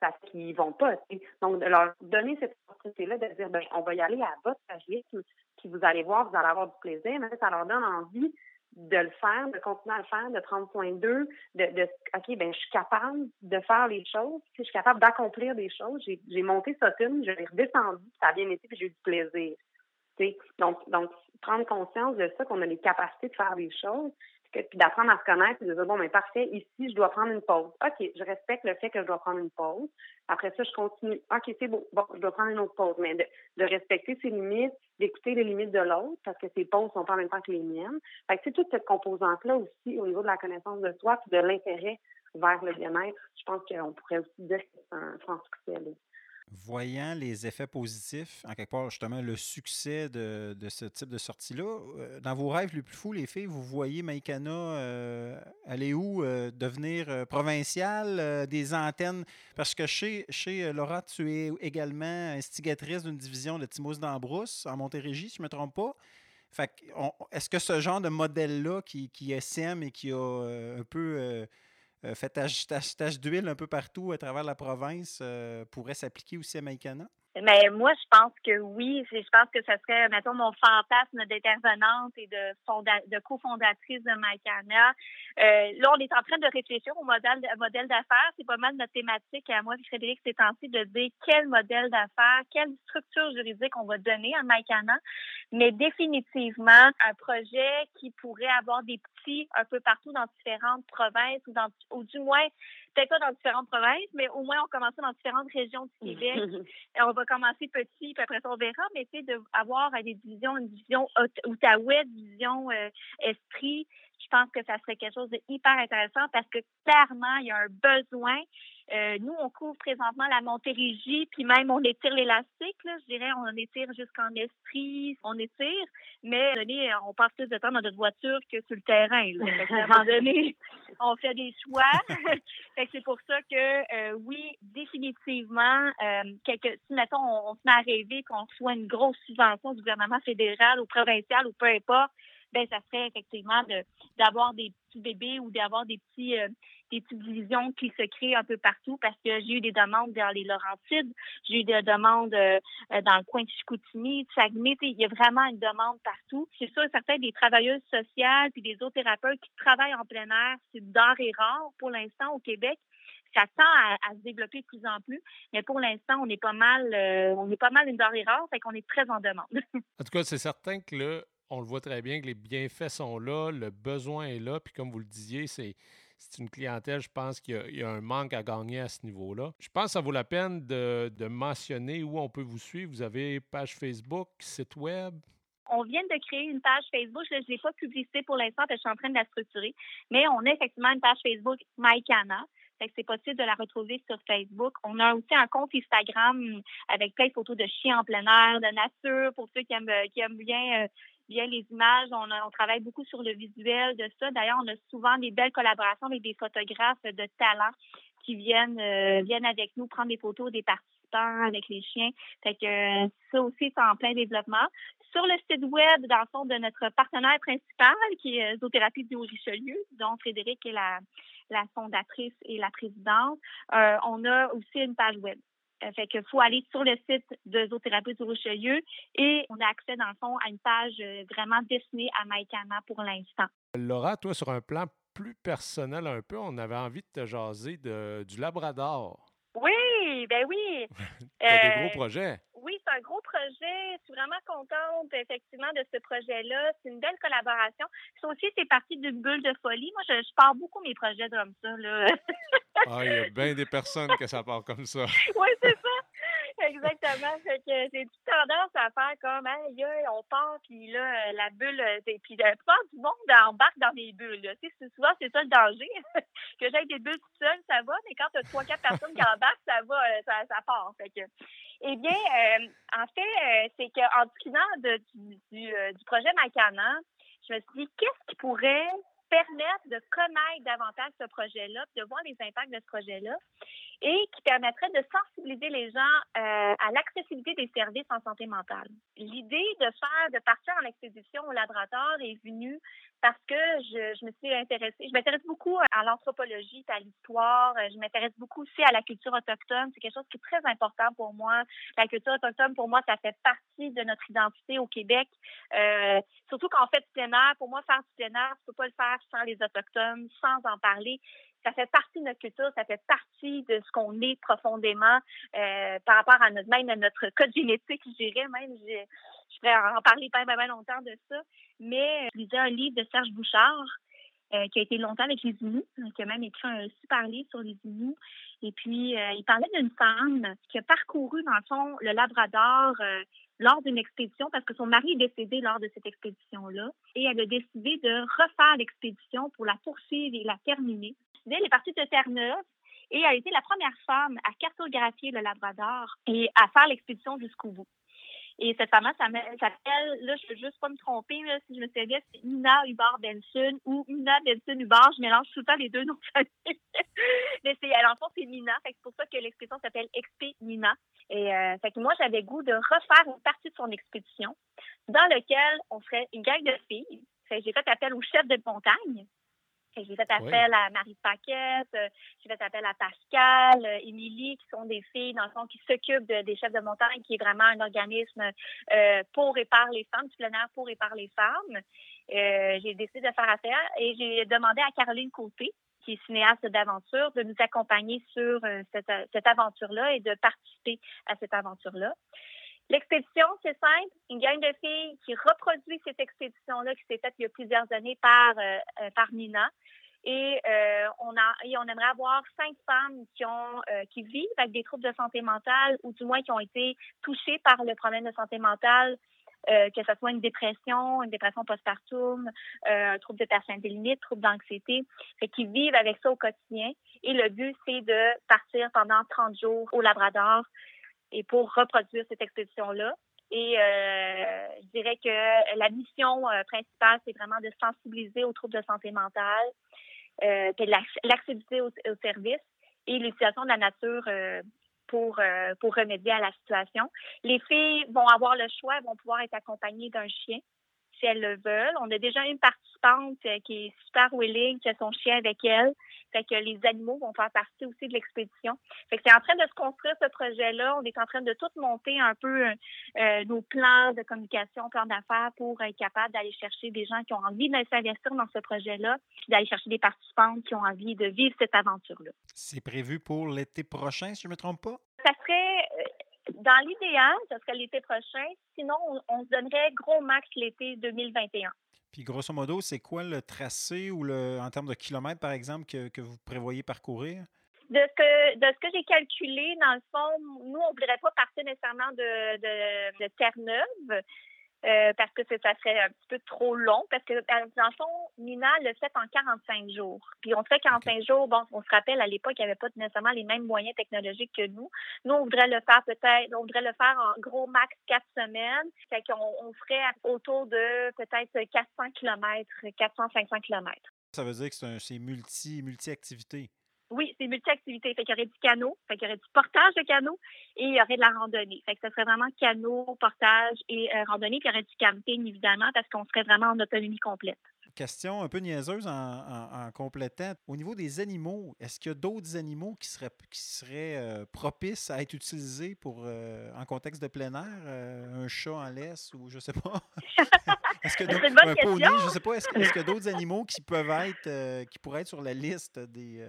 ça fait qu'ils vont pas. Donc, de leur donner cette opportunité-là de dire, ben, on va y aller à votre rythme, puis vous allez voir, vous allez avoir du plaisir, mais ça leur donne envie de le faire, de continuer à le faire, de prendre soin d'eux, de, de OK, ben je suis capable de faire les choses, je suis capable d'accomplir des choses. J'ai monté Sutton, je l'ai redescendu, ça a bien été, puis j'ai eu du plaisir. Donc, donc, prendre conscience de ça, qu'on a les capacités de faire des choses, puis d'apprendre à se connaître et de dire, bon, mais parfait, ici, je dois prendre une pause. OK, je respecte le fait que je dois prendre une pause. Après ça, je continue. OK, c'est bon, bon, je dois prendre une autre pause. Mais de, de respecter ses limites, d'écouter les limites de l'autre, parce que ses pauses sont pas en même temps que les miennes. Fait que c'est toute cette composante-là aussi au niveau de la connaissance de soi puis de l'intérêt vers le bien-être. Je pense qu'on pourrait aussi dire que c'est un franc succès. Voyant les effets positifs, en quelque part, justement, le succès de, de ce type de sortie-là, euh, dans vos rêves les plus fous, les filles, vous voyez Maïkana euh, aller où? Euh, devenir provinciale, des antennes? Parce que chez, chez Laura, tu es également instigatrice d'une division de Timos d'Ambrousse en Montérégie, si je ne me trompe pas. Fait est-ce que ce genre de modèle-là qui, qui SM et qui a un peu euh, fait tâche, d'huile un peu partout à travers la province euh, pourrait s'appliquer aussi à Maïkana? Mais moi, je pense que oui. Je pense que ce serait, mettons, mon fantasme d'intervenante et de, de cofondatrice de Maïkana. Euh, là, on est en train de réfléchir au modèle, modèle d'affaires. C'est pas mal notre thématique à moi Frédéric c'est ainsi de dire quel modèle d'affaires, quelle structure juridique on va donner à Maïkana. Mais définitivement, un projet qui pourrait avoir des un peu partout dans différentes provinces ou, dans, ou du moins peut-être pas dans différentes provinces, mais au moins on commence dans différentes régions du Québec. [laughs] on va commencer petit, puis après ça on verra, mais tu sais, d'avoir des divisions, une vision Outaouais, une vision euh, esprit, je pense que ça serait quelque chose de hyper intéressant parce que clairement, il y a un besoin. Euh, nous, on couvre présentement la Montérégie, puis même on étire l'élastique, là, je dirais, on étire jusqu'en Estrie, on étire, mais donné, on passe plus de temps dans notre voiture que sur le terrain. Là. À un moment donné, [laughs] on fait des choix. [laughs] fait que c'est pour ça que euh, oui, définitivement, euh, quelque, si mettons on, on se met à rêver qu'on reçoit une grosse subvention du gouvernement fédéral ou provincial ou peu importe, ben ça serait effectivement de d'avoir des petits bébés ou d'avoir des petits euh, des petites divisions qui se créent un peu partout parce que j'ai eu des demandes dans les Laurentides, j'ai eu des demandes euh, euh, dans le coin de Chicoutimi, de Saguenay, il y a vraiment une demande partout. C'est sûr, certains des travailleuses sociales puis des autres thérapeutes qui travaillent en plein air, c'est denrée rare pour l'instant au Québec ça tend à, se développer de plus en plus. Mais pour l'instant, on est pas mal, on est pas mal une denrée rare, fait qu'on est très en demande. [laughs] en tout cas, c'est certain que là, on le voit très bien que les bienfaits sont là, le besoin est là, puis comme vous le disiez, c'est c'est une clientèle, je pense qu'il y, a un manque à gagner à ce niveau-là. Je pense que ça vaut la peine de, mentionner où on peut vous suivre. Vous avez page Facebook, site web? On vient de créer une page Facebook. Je ne l'ai pas publicité pour l'instant parce que je suis en train de la structurer. Mais on a effectivement une page Facebook MyCana. C'est possible de la retrouver sur Facebook. On a aussi un compte Instagram avec plein de photos de chiens en plein air, de nature, pour ceux qui aiment, qui aiment bien bien les images. On, on, travaille beaucoup sur le visuel de ça. D'ailleurs, on a souvent des belles collaborations avec des photographes de talent qui viennent euh, viennent avec nous prendre des photos des participants avec les chiens. Fait que euh, ça aussi, c'est en plein développement. Sur le site web, dans le fond, de notre partenaire principal, qui est Zoothérapie du Haut-Richelieu, dont Frédéric est la, la fondatrice et la présidente, euh, on a aussi une page web. Euh, fait qu'il faut aller sur le site de Zoothérapie du Richelieu et on a accès, dans le fond, à une page euh, vraiment destinée à Maïkana pour l'instant. Laura, toi, sur un plan plus personnel un peu, on avait envie de te jaser de, du Labrador. Oui, ben oui. [laughs] tu as des gros projets oui, c'est un gros projet. Je suis vraiment contente, effectivement, de ce projet-là. C'est une belle collaboration. Ça aussi, c'est parti d'une bulle de folie. Moi, je, pars beaucoup mes projets comme ça, là. ah, il y a bien [laughs] des personnes que ça part comme ça. oui, c'est ça. Exactement. Fait que c'est toute tendance à faire comme, hey, on part, puis là, la bulle, puis la plupart du monde embarque dans des bulles. Tu sais, souvent, c'est ça le danger. [laughs] que j'aille des bulles tout seul, ça va, mais quand tu as trois, quatre personnes qui embarquent, ça va, euh, ça, ça part. Fait que, eh bien, euh, en fait, euh, c'est qu'en discutant de, du, du, du projet Macana, je me suis dit, qu'est-ce qui pourrait permettre de connaître davantage ce projet-là, de voir les impacts de ce projet-là? Et qui permettrait de sensibiliser les gens euh, à l'accessibilité des services en santé mentale. L'idée de faire, de partir en expédition au laboratoire est venue parce que je, je me suis intéressée, je m'intéresse beaucoup à l'anthropologie, à l'histoire, je m'intéresse beaucoup aussi à la culture autochtone. C'est quelque chose qui est très important pour moi. La culture autochtone, pour moi, ça fait partie de notre identité au Québec. Euh, surtout quand on fait du plein air. Pour moi, faire du plein air, tu peux pas le faire sans les Autochtones, sans en parler ça fait partie de notre culture, ça fait partie de ce qu'on est profondément euh, par rapport à notre même notre code génétique, je dirais même. Je, je pourrais en parler pas bien, longtemps de ça. Mais je lisais un livre de Serge Bouchard euh, qui a été longtemps avec les Inuits, qui a même écrit un super livre sur les Inuits. Et puis, euh, il parlait d'une femme qui a parcouru, dans le fond, le Labrador lors d'une expédition parce que son mari est décédé lors de cette expédition-là. Et elle a décidé de refaire l'expédition pour la poursuivre et la terminer. Elle est partie de Terre-Neuve et a été la première femme à cartographier le Labrador et à faire l'expédition jusqu'au bout. Et cette femme-là s'appelle, là, je veux juste pas me tromper, si je me souviens, c'est Nina Hubar Benson ou Nina Benson Hubar. Je mélange tout le les deux noms. [laughs] Mais c'est, en fond, c'est Nina. c'est pour ça que l'expédition s'appelle Expé Nina. Et, euh, fait que moi, j'avais goût de refaire une partie de son expédition dans lequel on ferait une gang de filles. j'ai fait appel au chef de montagne j'ai fait appel à Marie Paquette, euh, j'ai fait appel à Pascal, euh, Émilie, qui sont des filles, dans le fond, qui s'occupent des chefs de montagne, qui est vraiment un organisme euh, pour et par les femmes, du plein air pour et par les femmes. j'ai décidé de faire affaire et j'ai demandé à Caroline Côté, qui est cinéaste d'aventure, de nous accompagner sur cette, cette aventure-là et de participer à cette aventure-là. L'expédition, c'est simple, une gang de filles qui reproduit cette expédition-là qui s'est faite il y a plusieurs années par, euh, par Nina. Et euh, on a et on aimerait avoir cinq femmes qui ont euh, qui vivent avec des troubles de santé mentale ou du moins qui ont été touchées par le problème de santé mentale euh, que ce soit une dépression, une dépression postpartum, euh, un trouble de personnalité limite, trouble d'anxiété, fait qu'ils vivent avec ça au quotidien. Et le but, c'est de partir pendant 30 jours au Labrador et pour reproduire cette expédition-là. Et euh, je dirais que la mission euh, principale, c'est vraiment de sensibiliser aux troubles de santé mentale, euh, l'accessibilité au, au, service et l'utilisation de la nature euh, pour, euh, pour remédier à la situation. Les filles vont avoir le choix, elles vont pouvoir être accompagnées d'un chien si elles le veulent. On a déjà une participante euh, qui est super willing, qui a son chien avec elle. Fait que les animaux vont faire partie aussi de l'expédition. Fait que c'est en train de se construire ce projet-là. On est en train de tout monter un peu euh, nos plans de communication, plans d'affaires pour être capable d'aller chercher des gens qui ont envie de s'investir dans ce projet-là, puis d'aller chercher des participantes qui ont envie de vivre cette aventure-là. C'est prévu pour l'été prochain, si je ne me trompe pas? Ça serait dans l'idéal, ce serait l'été prochain. Sinon, on, on, se donnerait gros max l'été 2021. Puis, grosso modo, c'est quoi le tracé ou le, en termes de kilomètres, par exemple, que, que vous prévoyez parcourir? De ce que, de ce que j'ai calculé, dans le fond, nous, on ne voudrait pas partir nécessairement de, de, de Terre-Neuve. Euh, parce que ça serait un petit peu trop long. Parce que, dans le fond, Nina le fait en 45 jours. Puis on fait 45 okay. jours, bon, on se rappelle, à l'époque, il n'y avait pas nécessairement les mêmes moyens technologiques que nous. Nous, on voudrait le faire peut-être, on voudrait le faire en gros max quatre semaines. Fait qu'on on ferait autour de peut-être 400 km, 400-500 km. Ça veut dire que c'est multi, multi-activité. Oui, c'est multi-activité. Fait qu'il y aurait du canot, fait qu'il y aurait du portage de canot et il y aurait de la randonnée. Fait que ce serait vraiment canot, portage et euh, randonnée. Puis il y aurait du camping, évidemment, parce qu'on serait vraiment en autonomie complète. Question un peu niaiseuse en, en, en complétant. Au niveau des animaux, est-ce qu'il y a d'autres animaux qui seraient, qui seraient euh, propices à être utilisés pour, euh, en contexte de plein air? Euh, un chat en laisse ou je sais pas? [laughs] est-ce que un poney, je sais pas, est-ce, est qu'il y a d'autres animaux qui peuvent être, qui pourraient être sur la liste des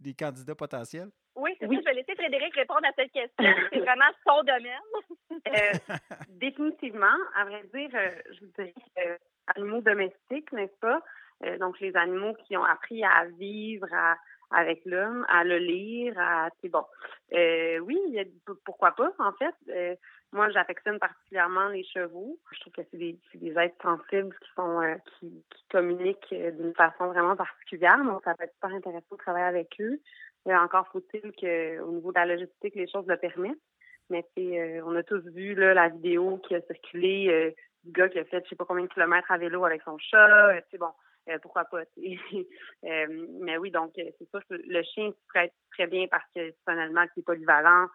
des candidats potentiels? Oui, c'est oui. ça. Je vais laisser Frédéric répondre à cette question. c'est vraiment son domaine. [laughs] euh, définitivement. À vrai dire, euh, je vous dirais euh, animaux domestiques, n'est-ce pas? Euh, donc, les animaux qui ont appris à vivre à, avec l'homme, à le lire, à... C'est bon. oui, il y a, pourquoi pas, en fait. Moi, j'affectionne particulièrement les chevaux. Je trouve que c'est des, des, êtres sensibles qui sont qui, qui, communiquent d'une façon vraiment particulière. Donc, ça peut être super intéressant de travailler avec eux. Euh, encore faut-il qu'au niveau de la logistique, les choses le permettent. Mais euh, on a tous vu là, la vidéo qui a circulé euh, du gars qui a fait je sais pas combien de kilomètres à vélo avec son chat. C'est bon, pourquoi pas. [laughs] mais oui, donc c'est sûr que le chien serait très bien parce que c'est un animal qui est polyvalent,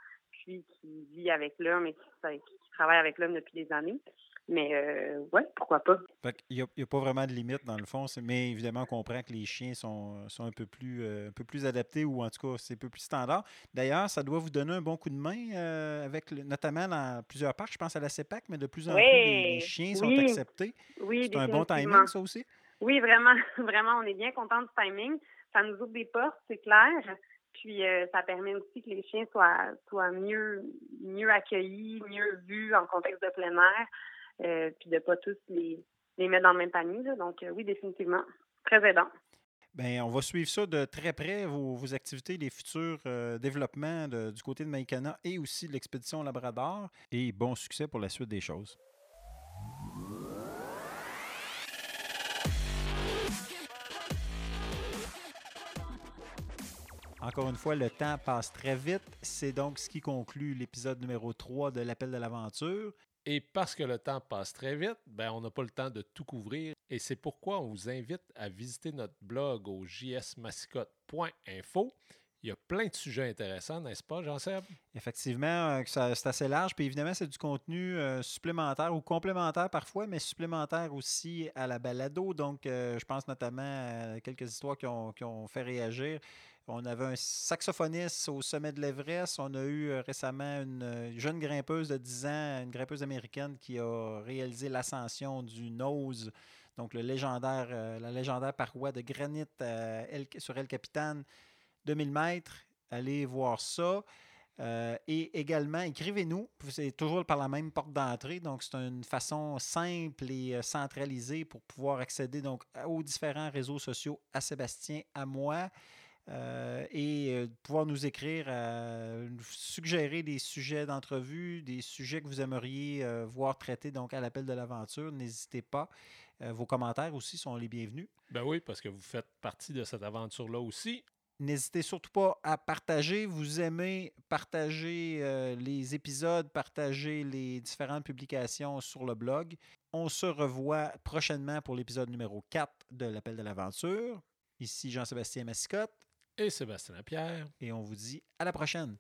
qui vit avec l'homme et qui, qui travaille avec l'homme depuis des années. Mais euh, ouais, pourquoi pas? Il n'y a, a, pas vraiment de limite dans le fond, mais évidemment, on comprend que les chiens sont, sont un, peu plus, euh, un peu plus adaptés ou en tout cas, c'est un peu plus standard. D'ailleurs, ça doit vous donner un bon coup de main, euh, avec le, notamment dans plusieurs parcs, je pense à la CEPAC, mais de plus en oui, plus, les, les chiens sont oui, acceptés. Oui, c'est un bon timing, ça aussi? Oui, vraiment, [laughs] vraiment, on est bien content du timing. Ça nous ouvre des portes, c'est clair. Puis euh, ça permet aussi que les chiens soient, soient mieux, mieux accueillis, mieux vus en contexte de plein air. Euh, puis de ne pas tous les, les, mettre dans le même panier. Donc, euh, oui, définitivement, très aidant. Bien, on va suivre ça de très près, vos, vos activités, les futurs développements du côté de Maïkana et aussi de l'expédition Labrador. Et bon succès pour la suite des choses. Encore une fois, le temps passe très vite. C'est donc ce qui conclut l'épisode numéro 3 de l'Appel de l'aventure. Et parce que le temps passe très vite, ben on n'a pas le temps de tout couvrir. Et c'est pourquoi on vous invite à visiter notre blog au jsmascotte.info. Il y a plein de sujets intéressants, n'est-ce pas, Jean-Seb? Effectivement, euh, c'est assez large. Puis évidemment, c'est du contenu euh, supplémentaire ou complémentaire parfois, mais supplémentaire aussi à la balado. Donc, euh, je pense notamment à quelques histoires qui ont, qui ont fait réagir. On avait un saxophoniste au sommet de l'Everest. On a eu récemment une jeune grimpeuse de 10 ans, une grimpeuse américaine qui a réalisé l'ascension du Nose, donc le légendaire, la légendaire paroi de granit sur El Capitan, 2000 mètres. Allez voir ça. Euh, et également, écrivez-nous. C'est toujours par la même porte d'entrée. Donc, c'est une façon simple et centralisée pour pouvoir accéder donc, aux différents réseaux sociaux, à Sébastien, à moi. Euh, et euh, pouvoir nous écrire, euh, nous suggérer des sujets d'entrevue, des sujets que vous aimeriez voir traités donc à l'appel de l'aventure. N'hésitez pas. Vos commentaires aussi sont les bienvenus. Ben oui, parce que vous faites partie de cette aventure-là aussi. N'hésitez surtout pas à partager. Vous aimez partager les épisodes, partager les différentes publications sur le blog. On se revoit prochainement pour l'épisode numéro 4 de l'appel de l'aventure. Ici Jean-Sébastien Massicotte Et Sébastien Lapierre. et on vous dit à la prochaine.